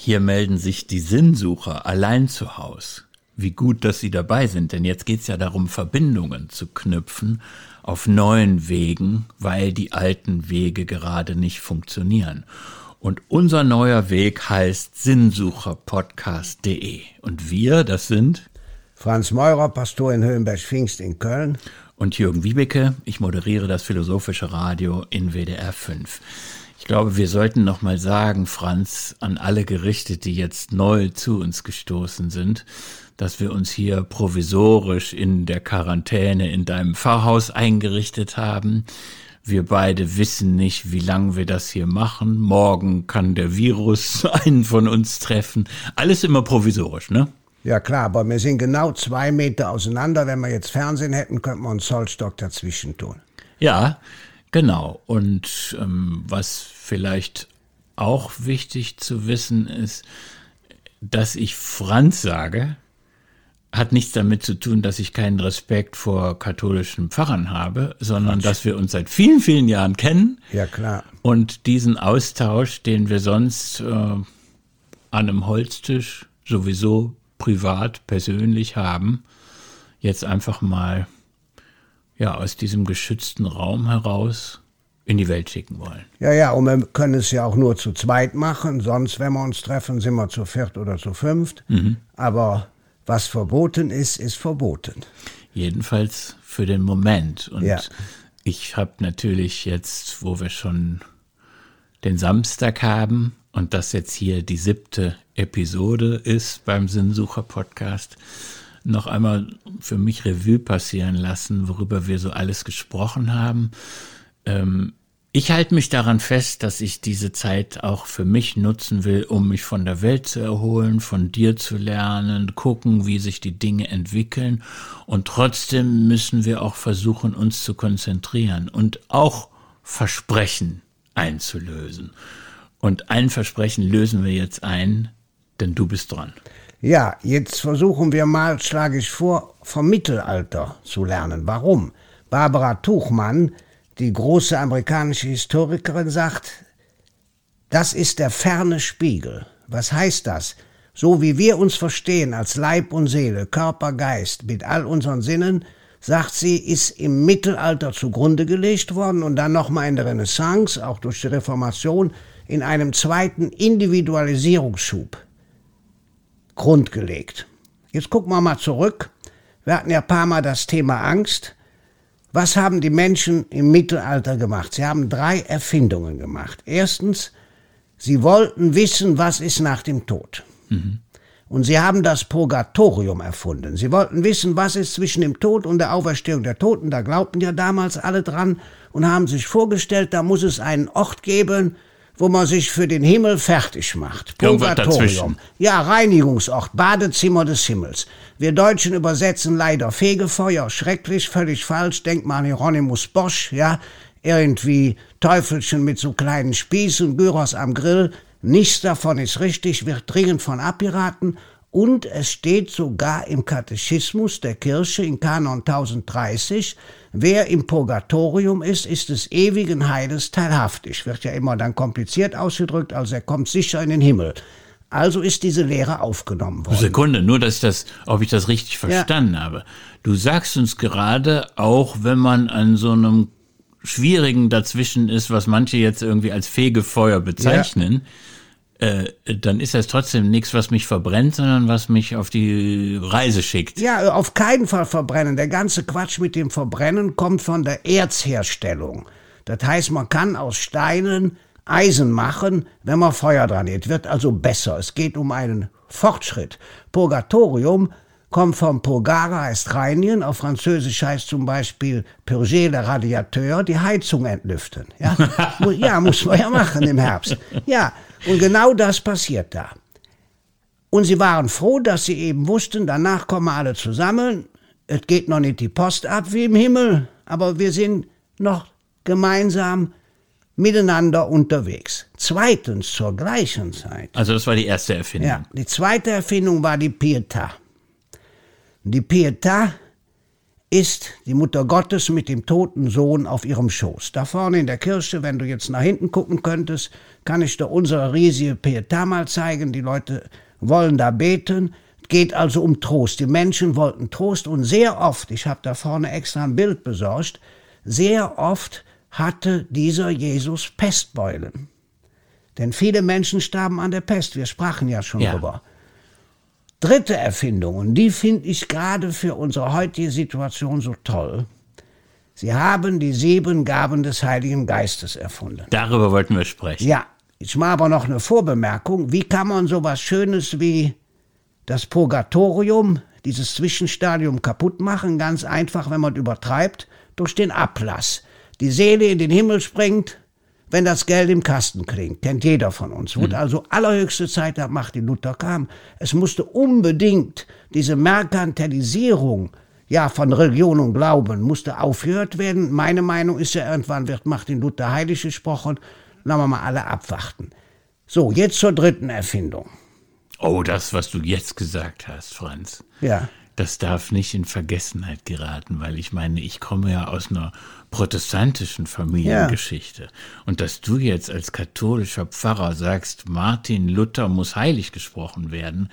Hier melden sich die Sinnsucher allein zu Haus. Wie gut, dass Sie dabei sind, denn jetzt geht's ja darum, Verbindungen zu knüpfen auf neuen Wegen, weil die alten Wege gerade nicht funktionieren. Und unser neuer Weg heißt sinnsucherpodcast.de. Und wir, das sind Franz Meurer, Pastor in Höhenberg-Pfingst in Köln. Und Jürgen Wiebeke, ich moderiere das Philosophische Radio in WDR 5. Ich glaube, wir sollten noch mal sagen, Franz, an alle Gerichte, die jetzt neu zu uns gestoßen sind, dass wir uns hier provisorisch in der Quarantäne in deinem Pfarrhaus eingerichtet haben. Wir beide wissen nicht, wie lange wir das hier machen. Morgen kann der Virus einen von uns treffen. Alles immer provisorisch, ne? Ja klar, aber wir sind genau zwei Meter auseinander. Wenn wir jetzt Fernsehen hätten, könnten wir einen Zollstock dazwischen tun. Ja, Genau. Und ähm, was vielleicht auch wichtig zu wissen ist, dass ich Franz sage, hat nichts damit zu tun, dass ich keinen Respekt vor katholischen Pfarrern habe, sondern dass wir uns seit vielen, vielen Jahren kennen. Ja, klar. Und diesen Austausch, den wir sonst äh, an einem Holztisch sowieso privat, persönlich haben, jetzt einfach mal ja, aus diesem geschützten Raum heraus in die Welt schicken wollen. Ja, ja, und wir können es ja auch nur zu zweit machen. Sonst, wenn wir uns treffen, sind wir zu viert oder zu fünft. Mhm. Aber was verboten ist, ist verboten. Jedenfalls für den Moment. Und ja. ich habe natürlich jetzt, wo wir schon den Samstag haben und das jetzt hier die siebte Episode ist beim Sinnsucher-Podcast, noch einmal für mich Revue passieren lassen, worüber wir so alles gesprochen haben. Ähm, ich halte mich daran fest, dass ich diese Zeit auch für mich nutzen will, um mich von der Welt zu erholen, von dir zu lernen, gucken, wie sich die Dinge entwickeln. Und trotzdem müssen wir auch versuchen, uns zu konzentrieren und auch Versprechen einzulösen. Und ein Versprechen lösen wir jetzt ein, denn du bist dran. Ja, jetzt versuchen wir mal, schlage ich vor, vom Mittelalter zu lernen. Warum? Barbara Tuchmann, die große amerikanische Historikerin, sagt, das ist der ferne Spiegel. Was heißt das? So wie wir uns verstehen als Leib und Seele, Körper, Geist, mit all unseren Sinnen, sagt sie, ist im Mittelalter zugrunde gelegt worden und dann nochmal in der Renaissance, auch durch die Reformation, in einem zweiten Individualisierungsschub grundgelegt. Jetzt gucken wir mal zurück. Wir hatten ja ein paar Mal das Thema Angst. Was haben die Menschen im Mittelalter gemacht? Sie haben drei Erfindungen gemacht. Erstens, sie wollten wissen, was ist nach dem Tod. Mhm. Und sie haben das Purgatorium erfunden. Sie wollten wissen, was ist zwischen dem Tod und der Auferstehung der Toten. Da glaubten ja damals alle dran und haben sich vorgestellt, da muss es einen Ort geben, wo man sich für den Himmel fertig macht. Purgatorium. Ja, Reinigungsort, Badezimmer des Himmels. Wir Deutschen übersetzen leider Fegefeuer, schrecklich, völlig falsch. Denkt mal an Hieronymus Bosch, ja. Irgendwie Teufelchen mit so kleinen Spießen, Gyros am Grill. Nichts davon ist richtig, wird dringend von abgeraten. Und es steht sogar im Katechismus der Kirche in Kanon 1030, Wer im Purgatorium ist, ist des ewigen Heiles teilhaftig. Wird ja immer dann kompliziert ausgedrückt, also er kommt sicher in den Himmel. Also ist diese Lehre aufgenommen worden. Sekunde, nur dass das, ob ich das richtig verstanden ja. habe. Du sagst uns gerade, auch wenn man an so einem schwierigen dazwischen ist, was manche jetzt irgendwie als Fegefeuer bezeichnen, ja äh, dann ist das trotzdem nichts, was mich verbrennt, sondern was mich auf die Reise schickt. Ja, auf keinen Fall verbrennen. Der ganze Quatsch mit dem Verbrennen kommt von der Erzherstellung. Das heißt, man kann aus Steinen Eisen machen, wenn man Feuer dran hat. Wird also besser. Es geht um einen Fortschritt. Purgatorium kommt vom Purgara, heißt reinigen. Auf Französisch heißt zum Beispiel Purger le Radiateur, die Heizung entlüften. Ja, ja muss man ja machen im Herbst. Ja, und genau das passiert da. Und sie waren froh, dass sie eben wussten, danach kommen alle zusammen. Es geht noch nicht die Post ab wie im Himmel, aber wir sind noch gemeinsam miteinander unterwegs. Zweitens zur gleichen Zeit. Also das war die erste Erfindung. Ja, die zweite Erfindung war die Pietà. Die Pietà ist die Mutter Gottes mit dem toten Sohn auf ihrem Schoß. Da vorne in der Kirche, wenn du jetzt nach hinten gucken könntest, kann ich dir unsere riesige Pietà mal zeigen. Die Leute wollen da beten. Geht also um Trost. Die Menschen wollten Trost und sehr oft, ich habe da vorne extra ein Bild besorgt, sehr oft hatte dieser Jesus Pestbeulen. Denn viele Menschen starben an der Pest. Wir sprachen ja schon ja. drüber. Dritte Erfindung, und die finde ich gerade für unsere heutige Situation so toll. Sie haben die sieben Gaben des Heiligen Geistes erfunden. Darüber wollten wir sprechen. Ja, ich mache aber noch eine Vorbemerkung. Wie kann man so was Schönes wie das Purgatorium, dieses Zwischenstadium kaputt machen? Ganz einfach, wenn man übertreibt, durch den Ablass. Die Seele in den Himmel springt, wenn das Geld im Kasten klingt. Kennt jeder von uns. Wurde mhm. also allerhöchste Zeit, da Martin Luther kam. Es musste unbedingt diese Merkantilisierung ja, von Religion und Glauben musste aufgehört werden. Meine Meinung ist ja, irgendwann wird Martin Luther heilig gesprochen. Lassen wir mal alle abwarten. So, jetzt zur dritten Erfindung. Oh, das, was du jetzt gesagt hast, Franz. Ja das darf nicht in Vergessenheit geraten, weil ich meine, ich komme ja aus einer protestantischen Familiengeschichte. Ja. Und dass du jetzt als katholischer Pfarrer sagst, Martin Luther muss heilig gesprochen werden,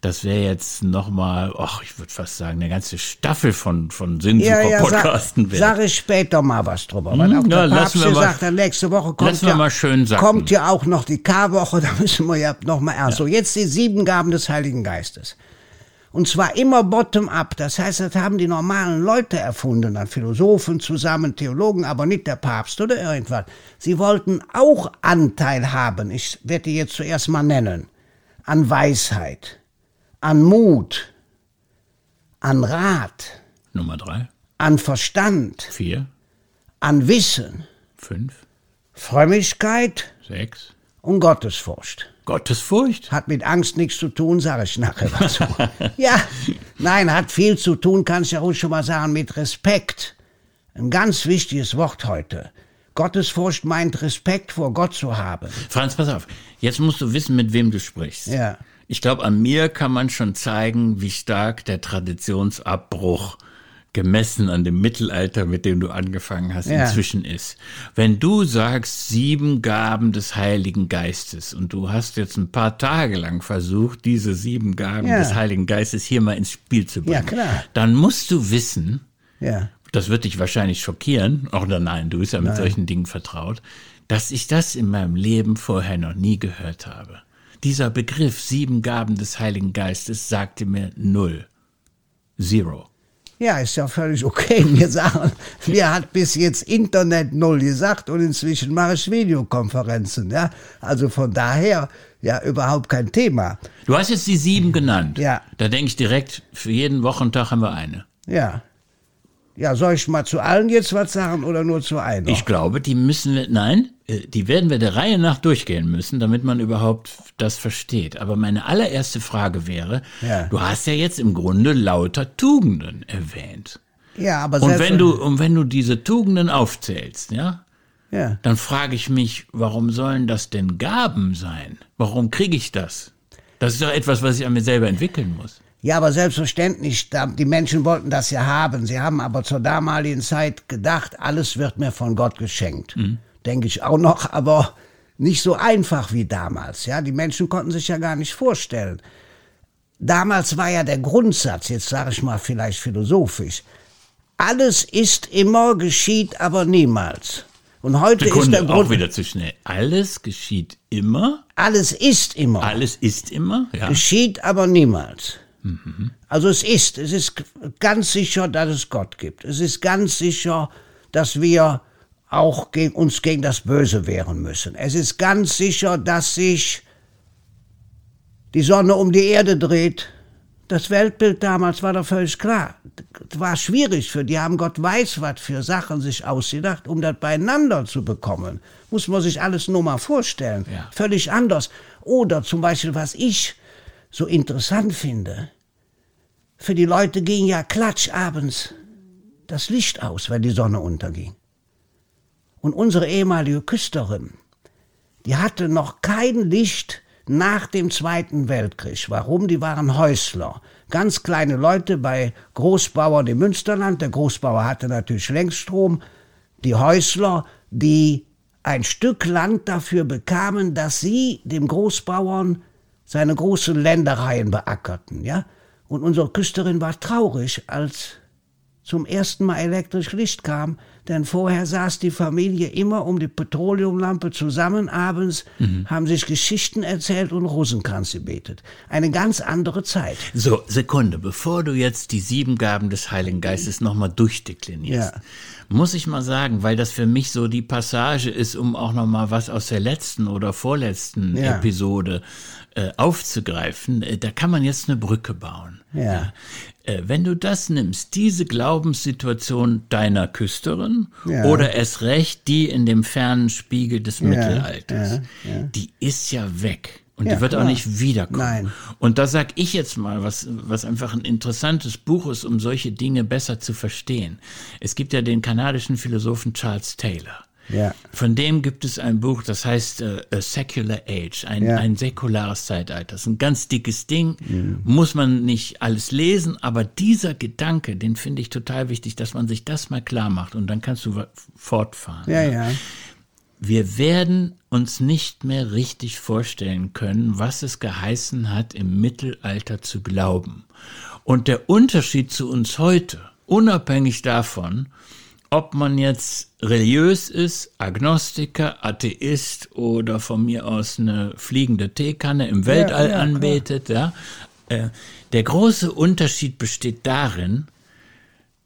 das wäre jetzt nochmal, ach, ich würde fast sagen, eine ganze Staffel von, von Sinnsucher-Podcasten ja, ja, sag, sag ich später mal was drüber. Hm, weil auch der Papst gesagt hat, nächste Woche kommt ja, mal schön kommt ja auch noch die Karwoche, da müssen wir ja nochmal ernst. Ja. So, jetzt die sieben Gaben des Heiligen Geistes. Und zwar immer bottom-up. Das heißt, das haben die normalen Leute erfunden, dann Philosophen zusammen, Theologen, aber nicht der Papst oder irgendwas. Sie wollten auch Anteil haben. Ich werde die jetzt zuerst mal nennen. An Weisheit, an Mut, an Rat. Nummer drei. An Verstand. Vier. An Wissen. Fünf. Frömmigkeit. Sechs. Und Gottesfurcht. Gottesfurcht? Hat mit Angst nichts zu tun, sage ich nachher dazu. ja, nein, hat viel zu tun, kann ich ja ruhig schon mal sagen, mit Respekt. Ein ganz wichtiges Wort heute. Gottesfurcht meint Respekt vor Gott zu haben. Franz, pass auf. Jetzt musst du wissen, mit wem du sprichst. Ja. Ich glaube, an mir kann man schon zeigen, wie stark der Traditionsabbruch gemessen an dem Mittelalter, mit dem du angefangen hast, ja. inzwischen ist. Wenn du sagst, sieben Gaben des Heiligen Geistes und du hast jetzt ein paar Tage lang versucht, diese sieben Gaben ja. des Heiligen Geistes hier mal ins Spiel zu bringen, ja, dann musst du wissen, das wird dich wahrscheinlich schockieren, oder nein, du bist ja mit nein. solchen Dingen vertraut, dass ich das in meinem Leben vorher noch nie gehört habe. Dieser Begriff sieben Gaben des Heiligen Geistes sagte mir null. Zero. Ja, ist ja völlig okay. Mir sagen, mir hat bis jetzt Internet null gesagt und inzwischen mache ich Videokonferenzen. Ja, also von daher ja überhaupt kein Thema. Du hast jetzt die sieben genannt. Ja. Da denke ich direkt, für jeden Wochentag haben wir eine. Ja. Ja, soll ich mal zu allen jetzt was sagen oder nur zu einer? Ich glaube, die müssen wir, nein, äh, die werden wir der Reihe nach durchgehen müssen, damit man überhaupt das versteht. Aber meine allererste Frage wäre, ja. du hast ja jetzt im Grunde lauter Tugenden erwähnt. Ja, aber und wenn du und wenn du diese Tugenden aufzählst, ja, ja. dann frage ich mich, warum sollen das denn Gaben sein? Warum kriege ich das? Das ist doch etwas, was ich an mir selber entwickeln muss. Ja, aber selbstverständlich, die Menschen wollten das ja haben. Sie haben aber zur damaligen Zeit gedacht, alles wird mir von Gott geschenkt. Mhm. Denke ich auch noch, aber nicht so einfach wie damals. Ja, die Menschen konnten sich ja gar nicht vorstellen. Damals war ja der Grundsatz, jetzt sage ich mal vielleicht philosophisch, alles ist immer, geschieht aber niemals. Und heute Sekunde, ist der Grund. Auch wieder zu schnell. Alles geschieht immer. Alles ist immer. Alles ist immer, ja. Geschieht aber niemals. Also es ist, es ist ganz sicher, dass es Gott gibt. Es ist ganz sicher, dass wir auch gegen, uns gegen das Böse wehren müssen. Es ist ganz sicher, dass sich die Sonne um die Erde dreht. Das Weltbild damals war doch völlig klar. Das war schwierig für die, haben Gott weiß was für Sachen sich ausgedacht, um das beieinander zu bekommen. Muss man sich alles nur mal vorstellen. Ja. Völlig anders. Oder zum Beispiel, was ich so interessant finde. Für die Leute ging ja klatsch abends das Licht aus, wenn die Sonne unterging. Und unsere ehemalige Küsterin, die hatte noch kein Licht nach dem Zweiten Weltkrieg. Warum? Die waren Häusler. Ganz kleine Leute bei Großbauern im Münsterland. Der Großbauer hatte natürlich Längsstrom. Die Häusler, die ein Stück Land dafür bekamen, dass sie dem Großbauern seine großen Ländereien beackerten, ja? Und unsere Küsterin war traurig, als zum ersten Mal elektrisch Licht kam, denn vorher saß die Familie immer um die Petroleumlampe zusammen abends, mhm. haben sich Geschichten erzählt und Rosenkranz gebetet. Eine ganz andere Zeit. So, Sekunde, bevor du jetzt die sieben Gaben des Heiligen Geistes nochmal durchdeklinierst, ja. muss ich mal sagen, weil das für mich so die Passage ist, um auch nochmal was aus der letzten oder vorletzten ja. Episode äh, aufzugreifen, äh, da kann man jetzt eine Brücke bauen. Ja. Äh, wenn du das nimmst, diese Glaubenssituation deiner Küsterin ja. oder es recht die in dem fernen Spiegel des ja, Mittelalters, ja, die ist ja weg. Und die wird auch nicht wiederkommen. Nein. Und da sag ich jetzt mal, was, was einfach ein interessantes Buch ist, um solche Dinge besser zu verstehen. Es gibt ja den kanadischen Philosophen Charles Taylor. Ja. Von dem gibt es ein Buch, das heißt uh, A Secular Age, ein, ja. ein säkulares Zeitalter. Das ist ein ganz dickes Ding, mhm. muss man nicht alles lesen, aber dieser Gedanke, den finde ich total wichtig, dass man sich das mal klar macht und dann kannst du fortfahren. Ja, ja. Wir werden uns nicht mehr richtig vorstellen können, was es geheißen hat, im Mittelalter zu glauben. Und der Unterschied zu uns heute, unabhängig davon, ob man jetzt religiös ist, Agnostiker, Atheist oder von mir aus eine fliegende Teekanne im Weltall ja, ja, anbetet, ja. Äh, der große Unterschied besteht darin,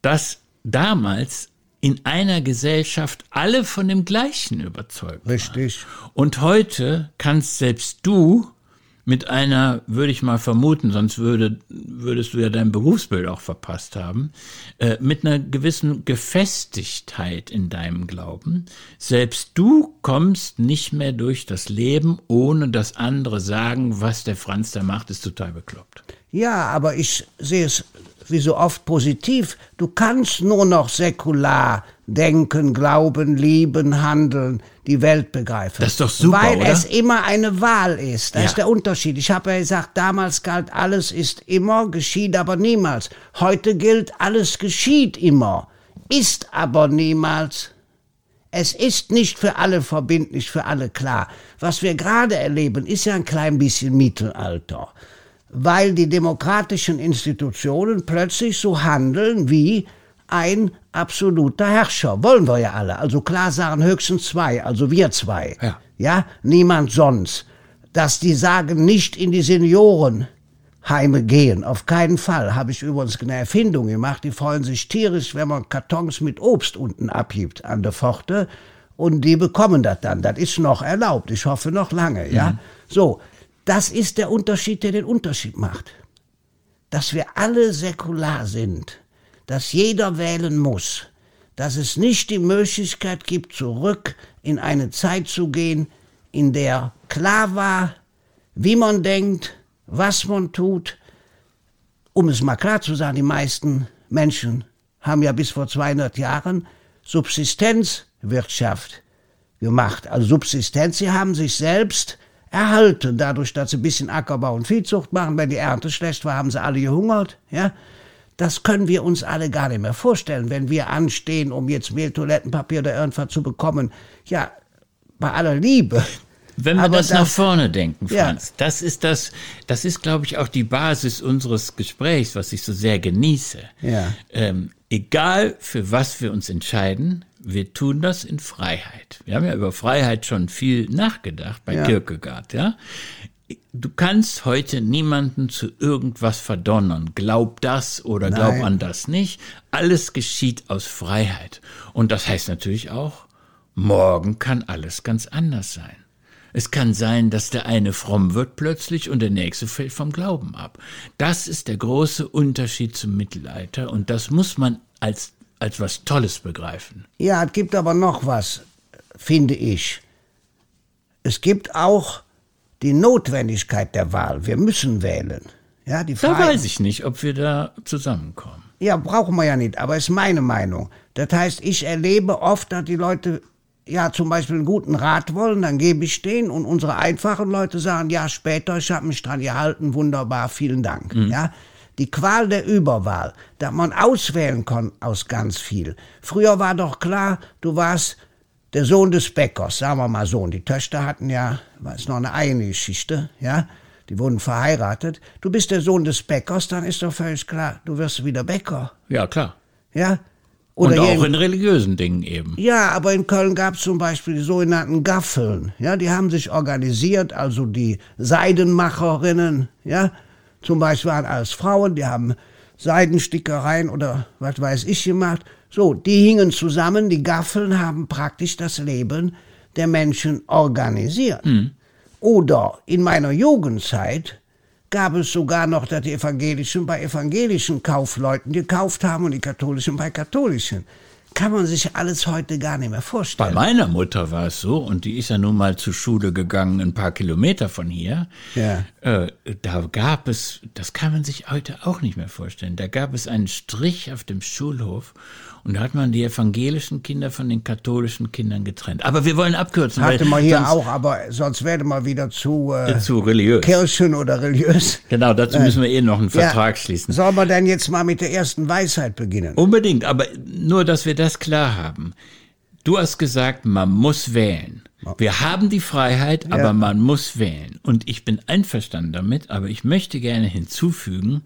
dass damals in einer Gesellschaft alle von dem Gleichen überzeugt waren. Richtig. Und heute kannst selbst du mit einer, würde ich mal vermuten, sonst würde, würdest du ja dein Berufsbild auch verpasst haben, äh, mit einer gewissen Gefestigtheit in deinem Glauben. Selbst du kommst nicht mehr durch das Leben, ohne dass andere sagen, was der Franz da macht, ist total bekloppt. Ja, aber ich sehe es wie so oft positiv. Du kannst nur noch säkular denken, glauben, lieben, handeln, die Welt begreifen. Das ist doch super, Weil oder? es immer eine Wahl ist. Das ja. ist der Unterschied. Ich habe ja gesagt, damals galt, alles ist immer, geschieht aber niemals. Heute gilt, alles geschieht immer, ist aber niemals. Es ist nicht für alle verbindlich, für alle klar. Was wir gerade erleben, ist ja ein klein bisschen Mittelalter weil die demokratischen Institutionen plötzlich so handeln wie ein absoluter Herrscher. Wollen wir ja alle. Also klar sagen höchstens zwei, also wir zwei. Ja. ja, niemand sonst. Dass die sagen, nicht in die Seniorenheime gehen. Auf keinen Fall. Habe ich übrigens eine Erfindung gemacht. Die freuen sich tierisch, wenn man Kartons mit Obst unten abgibt an der Pforte. Und die bekommen das dann. Das ist noch erlaubt. Ich hoffe noch lange, ja. Mhm. So. Das ist der Unterschied, der den Unterschied macht. Dass wir alle säkular sind, dass jeder wählen muss, dass es nicht die Möglichkeit gibt, zurück in eine Zeit zu gehen, in der klar war, wie man denkt, was man tut. Um es mal klar zu sagen, die meisten Menschen haben ja bis vor 200 Jahren Subsistenzwirtschaft gemacht. Also Subsistenz, sie haben sich selbst erhalten, dadurch, dass sie ein bisschen Ackerbau und Viehzucht machen. Wenn die Ernte schlecht war, haben sie alle gehungert. Ja? Das können wir uns alle gar nicht mehr vorstellen, wenn wir anstehen, um jetzt Mehl, Toilettenpapier oder irgendwas zu bekommen. Ja, bei aller Liebe. Wenn wir das, das, nach vorne denken, Franz, ja. das ist das, das ist, glaube ich, auch die Basis unseres Gesprächs, was ich so sehr genieße. Ja. Ähm, egal für was wir uns entscheiden, wir tun das in Freiheit. Wir haben ja über Freiheit schon viel nachgedacht bei ja. Kierkegaard, ja. Du kannst heute niemanden zu irgendwas verdonnern. Glaub das oder Nein. glaub an das nicht. Alles geschieht aus Freiheit. Und das heißt natürlich auch, morgen kann alles ganz anders sein. Es kann sein, dass der eine fromm wird plötzlich und der nächste fällt vom Glauben ab. Das ist der große Unterschied zum Mittelalter und das muss man als als was Tolles begreifen. Ja, es gibt aber noch was, finde ich. Es gibt auch die Notwendigkeit der Wahl. Wir müssen wählen. Ja, die Frage, da weiß ich nicht, ob wir da zusammenkommen. Ja, brauchen wir ja nicht, aber ist meine Meinung. Das heißt, ich erlebe oft, dass die Leute ja zum Beispiel einen guten Rat wollen, dann gebe ich den und unsere einfachen Leute sagen, ja später, ich habe mich dran gehalten, wunderbar, vielen Dank. Mhm. Ja, die Qual der Überwahl, da man auswählen kann aus ganz viel. Früher war doch klar, du warst der Sohn des Bäckers, sagen wir mal so. Und die Töchter hatten ja, war es noch eine eigene Geschichte, ja. Die wurden verheiratet. Du bist der Sohn des Bäckers, dann ist doch völlig klar, du wirst wieder Bäcker. Ja, klar. Ja. Oder Und auch in, in religiösen Dingen eben. Ja, aber in Köln gab es zum Beispiel die sogenannten Gaffeln. Ja, die haben sich organisiert, also die Seidenmacherinnen, ja, zum Beispiel waren alles Frauen, die haben Seidenstickereien oder was weiß ich gemacht. So, die hingen zusammen, die Gaffeln haben praktisch das Leben der Menschen organisiert. Mhm. Oder in meiner Jugendzeit gab es sogar noch, dass die Evangelischen bei evangelischen Kaufleuten gekauft haben und die Katholischen bei katholischen kann man sich alles heute gar nicht mehr vorstellen. Bei meiner Mutter war es so, und die ist ja nun mal zur Schule gegangen, ein paar Kilometer von hier. Ja. Äh, da gab es, das kann man sich heute auch nicht mehr vorstellen, da gab es einen Strich auf dem Schulhof und da hat man die evangelischen Kinder von den katholischen Kindern getrennt. Aber wir wollen abkürzen. Hatte man hier auch, aber sonst werde man wieder zu, äh, zu religiös. Kirchen oder religiös. Genau, dazu müssen wir eh noch einen Vertrag ja. schließen. Soll man denn jetzt mal mit der ersten Weisheit beginnen? Unbedingt, aber nur, dass wir das klar haben. Du hast gesagt, man muss wählen. Wir haben die Freiheit, aber ja. man muss wählen. Und ich bin einverstanden damit, aber ich möchte gerne hinzufügen,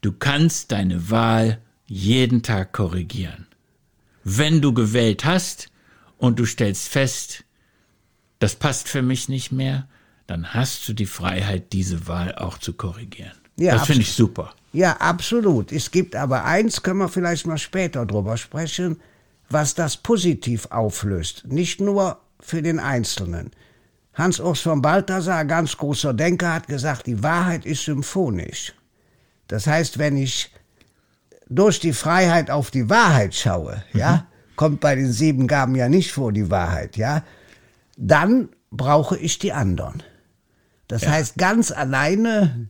du kannst deine Wahl jeden Tag korrigieren. Wenn du gewählt hast und du stellst fest, das passt für mich nicht mehr, dann hast du die Freiheit, diese Wahl auch zu korrigieren. Ja, das finde ich super. Ja, absolut. Es gibt aber eins, können wir vielleicht mal später drüber sprechen, was das positiv auflöst. Nicht nur für den Einzelnen. Hans-Urs von Balthasar, ganz großer Denker, hat gesagt, die Wahrheit ist symphonisch. Das heißt, wenn ich durch die Freiheit auf die Wahrheit schaue, mhm. ja, kommt bei den sieben Gaben ja nicht vor die Wahrheit, ja, dann brauche ich die anderen. Das ja. heißt, ganz alleine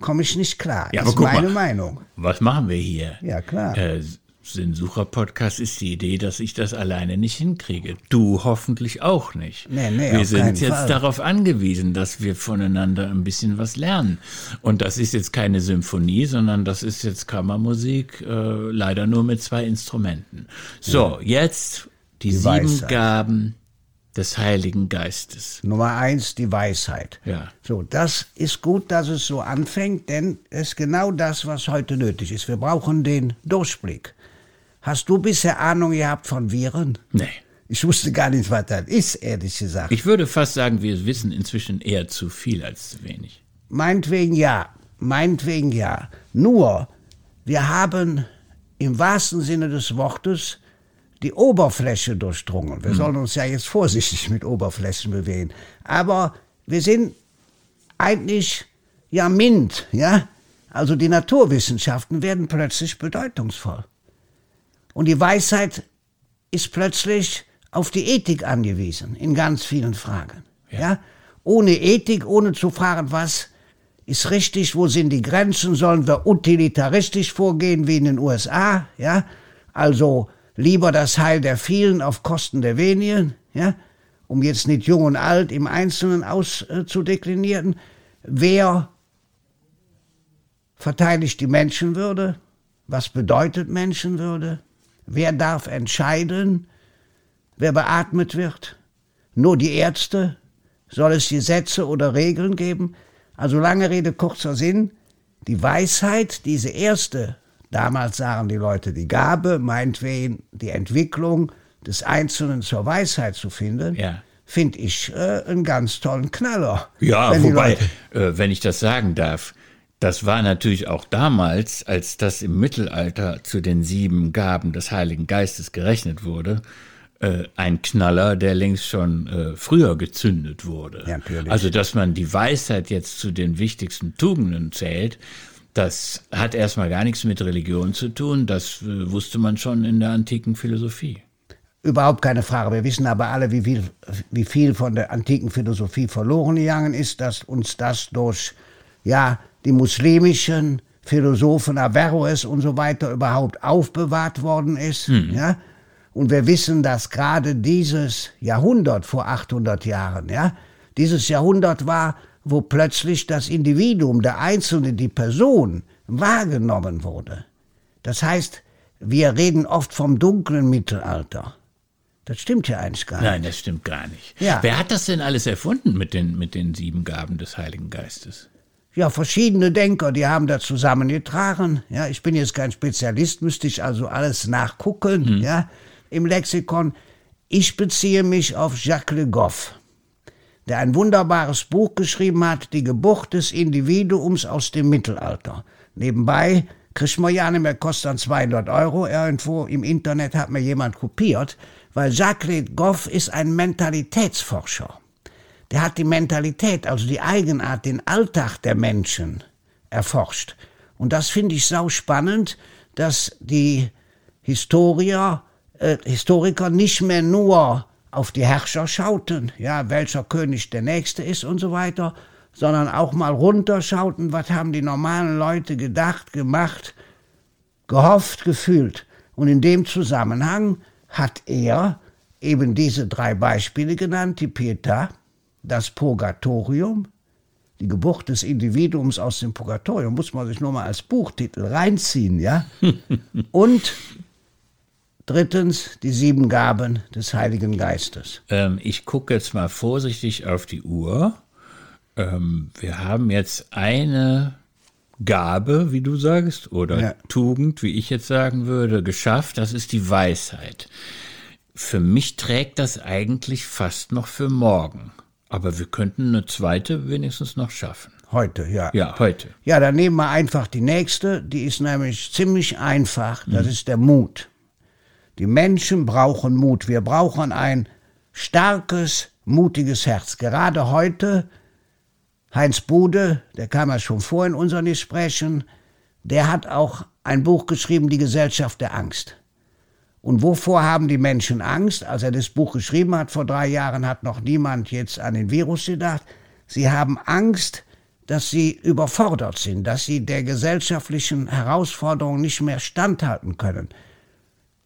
komme ich nicht klar. Ja, das ist meine mal, Meinung. Was machen wir hier? Ja, klar. Äh, Sinnsucher-Podcast ist die Idee, dass ich das alleine nicht hinkriege. Du hoffentlich auch nicht. Nee, nee, wir sind jetzt Fall. darauf angewiesen, dass wir voneinander ein bisschen was lernen. Und das ist jetzt keine Symphonie, sondern das ist jetzt Kammermusik, äh, leider nur mit zwei Instrumenten. So, ja. jetzt die, die sieben Weisheit. Gaben des Heiligen Geistes. Nummer eins, die Weisheit. Ja. So, das ist gut, dass es so anfängt, denn es ist genau das, was heute nötig ist. Wir brauchen den Durchblick. Hast du bisher Ahnung gehabt von Viren? Nee. Ich wusste gar nicht, was das ist, ehrlich gesagt. Ich würde fast sagen, wir wissen inzwischen eher zu viel als zu wenig. Meinetwegen ja, meinetwegen ja. Nur, wir haben im wahrsten Sinne des Wortes die Oberfläche durchdrungen. Wir hm. sollen uns ja jetzt vorsichtig mit Oberflächen bewegen. Aber wir sind eigentlich ja mint, ja? Also die Naturwissenschaften werden plötzlich bedeutungsvoll. Und die Weisheit ist plötzlich auf die Ethik angewiesen, in ganz vielen Fragen. Ja. ja? Ohne Ethik, ohne zu fragen, was ist richtig, wo sind die Grenzen, sollen wir utilitaristisch vorgehen wie in den USA, ja? Also lieber das Heil der vielen auf Kosten der wenigen, ja? Um jetzt nicht jung und alt im Einzelnen auszudeklinieren. Wer verteidigt die Menschenwürde? Was bedeutet Menschenwürde? Wer darf entscheiden, wer beatmet wird? Nur die Ärzte? Soll es Gesetze oder Regeln geben? Also lange Rede, kurzer Sinn. Die Weisheit, diese erste, damals sagen die Leute die Gabe, meinetwegen die Entwicklung des Einzelnen zur Weisheit zu finden, ja. finde ich äh, einen ganz tollen Knaller. Ja, wobei, äh, wenn ich das sagen darf, das war natürlich auch damals, als das im Mittelalter zu den sieben Gaben des Heiligen Geistes gerechnet wurde, äh, ein Knaller, der längst schon äh, früher gezündet wurde. Ja, also, dass man die Weisheit jetzt zu den wichtigsten Tugenden zählt, das hat erstmal gar nichts mit Religion zu tun. Das äh, wusste man schon in der antiken Philosophie. Überhaupt keine Frage. Wir wissen aber alle, wie viel, wie viel von der antiken Philosophie verloren gegangen ist, dass uns das durch, ja, die muslimischen Philosophen Averroes und so weiter überhaupt aufbewahrt worden ist. Mhm. Ja? Und wir wissen, dass gerade dieses Jahrhundert vor 800 Jahren, ja, dieses Jahrhundert war, wo plötzlich das Individuum, der Einzelne, die Person wahrgenommen wurde. Das heißt, wir reden oft vom dunklen Mittelalter. Das stimmt ja eigentlich gar nicht. Nein, das stimmt gar nicht. Ja. Wer hat das denn alles erfunden mit den, mit den sieben Gaben des Heiligen Geistes? Ja, verschiedene Denker, die haben da zusammengetragen. Ja, ich bin jetzt kein Spezialist, müsste ich also alles nachgucken, hm. ja, im Lexikon. Ich beziehe mich auf Jacques Le Goff, der ein wunderbares Buch geschrieben hat, Die Geburt des Individuums aus dem Mittelalter. Nebenbei kriegt man ja nicht mehr, kostet dann 200 Euro. Irgendwo im Internet hat mir jemand kopiert weil Jacques Goff ist ein Mentalitätsforscher. Der hat die Mentalität, also die Eigenart, den Alltag der Menschen erforscht. Und das finde ich sau spannend, dass die Historier, äh, Historiker nicht mehr nur auf die Herrscher schauten, ja, welcher König der nächste ist und so weiter, sondern auch mal runterschauten, was haben die normalen Leute gedacht, gemacht, gehofft, gefühlt. Und in dem Zusammenhang hat er eben diese drei Beispiele genannt, die Pietà, das Purgatorium, die Geburt des Individuums aus dem Purgatorium, muss man sich nur mal als Buchtitel reinziehen, ja? Und drittens die sieben Gaben des Heiligen Geistes. Ähm, ich gucke jetzt mal vorsichtig auf die Uhr. Ähm, wir haben jetzt eine Gabe, wie du sagst, oder ja. Tugend, wie ich jetzt sagen würde, geschafft. Das ist die Weisheit. Für mich trägt das eigentlich fast noch für morgen. Aber wir könnten eine zweite wenigstens noch schaffen. Heute, ja. Ja, heute. Ja, dann nehmen wir einfach die nächste. Die ist nämlich ziemlich einfach. Das mhm. ist der Mut. Die Menschen brauchen Mut. Wir brauchen ein starkes, mutiges Herz. Gerade heute Heinz Bude, der kam ja schon vor in unseren Gesprächen, der hat auch ein Buch geschrieben, Die Gesellschaft der Angst. Und wovor haben die Menschen Angst? Als er das Buch geschrieben hat vor drei Jahren, hat noch niemand jetzt an den Virus gedacht. Sie haben Angst, dass sie überfordert sind, dass sie der gesellschaftlichen Herausforderung nicht mehr standhalten können.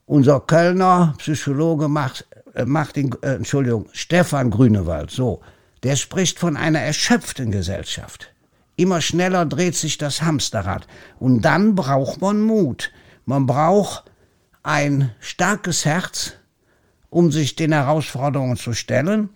Unser Kölner Psychologe macht, äh, macht den, äh, Entschuldigung, Stefan Grünewald, so, der spricht von einer erschöpften Gesellschaft. Immer schneller dreht sich das Hamsterrad. Und dann braucht man Mut. Man braucht ein starkes Herz, um sich den Herausforderungen zu stellen.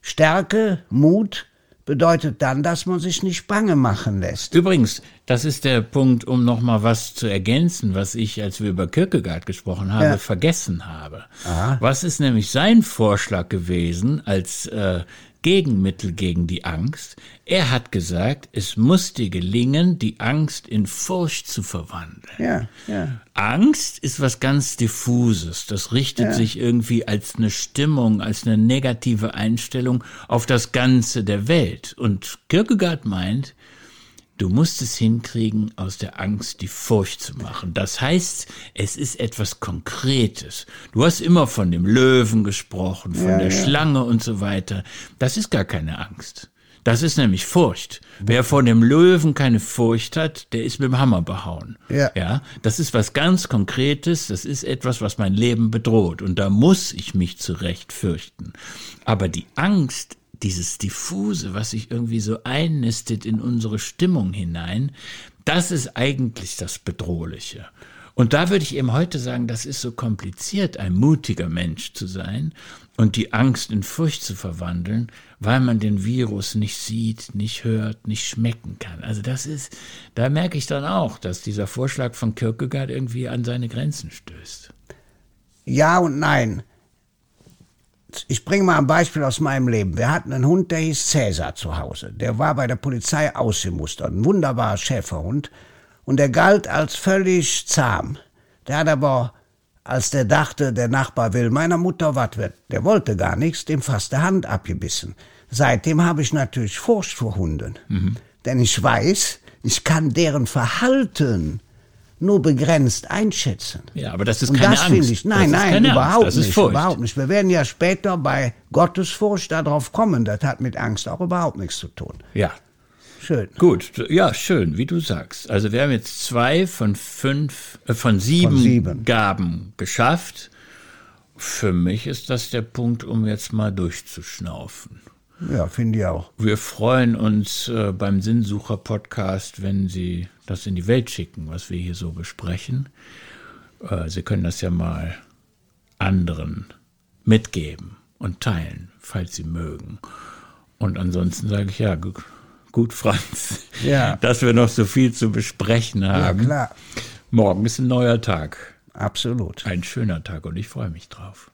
Stärke, Mut bedeutet dann, dass man sich nicht bange machen lässt. Übrigens, das ist der Punkt, um noch mal was zu ergänzen, was ich, als wir über Kierkegaard gesprochen haben, ja. vergessen habe. Aha. Was ist nämlich sein Vorschlag gewesen, als äh, Gegenmittel gegen die Angst. Er hat gesagt, es muss dir gelingen, die Angst in Furcht zu verwandeln. Ja, ja. Angst ist was ganz diffuses. Das richtet ja. sich irgendwie als eine Stimmung, als eine negative Einstellung auf das Ganze der Welt. Und Kierkegaard meint, Du musst es hinkriegen, aus der Angst die Furcht zu machen. Das heißt, es ist etwas Konkretes. Du hast immer von dem Löwen gesprochen, von ja, der ja. Schlange und so weiter. Das ist gar keine Angst. Das ist nämlich Furcht. Wer vor dem Löwen keine Furcht hat, der ist mit dem Hammer behauen. Ja. ja. Das ist was ganz Konkretes. Das ist etwas, was mein Leben bedroht. Und da muss ich mich zurecht fürchten. Aber die Angst dieses Diffuse, was sich irgendwie so einnistet in unsere Stimmung hinein, das ist eigentlich das Bedrohliche. Und da würde ich eben heute sagen, das ist so kompliziert, ein mutiger Mensch zu sein und die Angst in Furcht zu verwandeln, weil man den Virus nicht sieht, nicht hört, nicht schmecken kann. Also das ist, da merke ich dann auch, dass dieser Vorschlag von Kierkegaard irgendwie an seine Grenzen stößt. Ja und nein ich bringe mal ein Beispiel aus meinem Leben. Wir hatten einen Hund, der hieß Cäsar zu Hause. Der war bei der Polizei ausgemustert, ein wunderbarer Schäferhund. Und der galt als völlig zahm. Der hat aber, als der dachte, der Nachbar will meiner Mutter was wird, der wollte gar nichts, dem fast der Hand abgebissen. Seitdem habe ich natürlich Furcht vor Hunden. Mhm. Denn ich weiß, ich kann deren Verhalten nur begrenzt einschätzen. Ja, aber das ist keine das Angst. Ich, nein, nein, überhaupt Angst. nicht, überhaupt nicht. Wir werden ja später bei Gottesfurcht darauf kommen. Das hat mit Angst auch überhaupt nichts zu tun. Ja. Schön. Gut, ja, schön, wie du sagst. Also wir haben jetzt zwei von fünf, äh, von, sieben von sieben Gaben geschafft. Für mich ist das der Punkt, um jetzt mal durchzuschnaufen. Ja, finde ich auch. Wir freuen uns äh, beim Sinnsucher-Podcast, wenn Sie das in die Welt schicken, was wir hier so besprechen. Äh, Sie können das ja mal anderen mitgeben und teilen, falls Sie mögen. Und ansonsten sage ich ja, gut, Franz, ja. dass wir noch so viel zu besprechen haben. Ja, klar. Morgen ist ein neuer Tag. Absolut. Ein schöner Tag und ich freue mich drauf.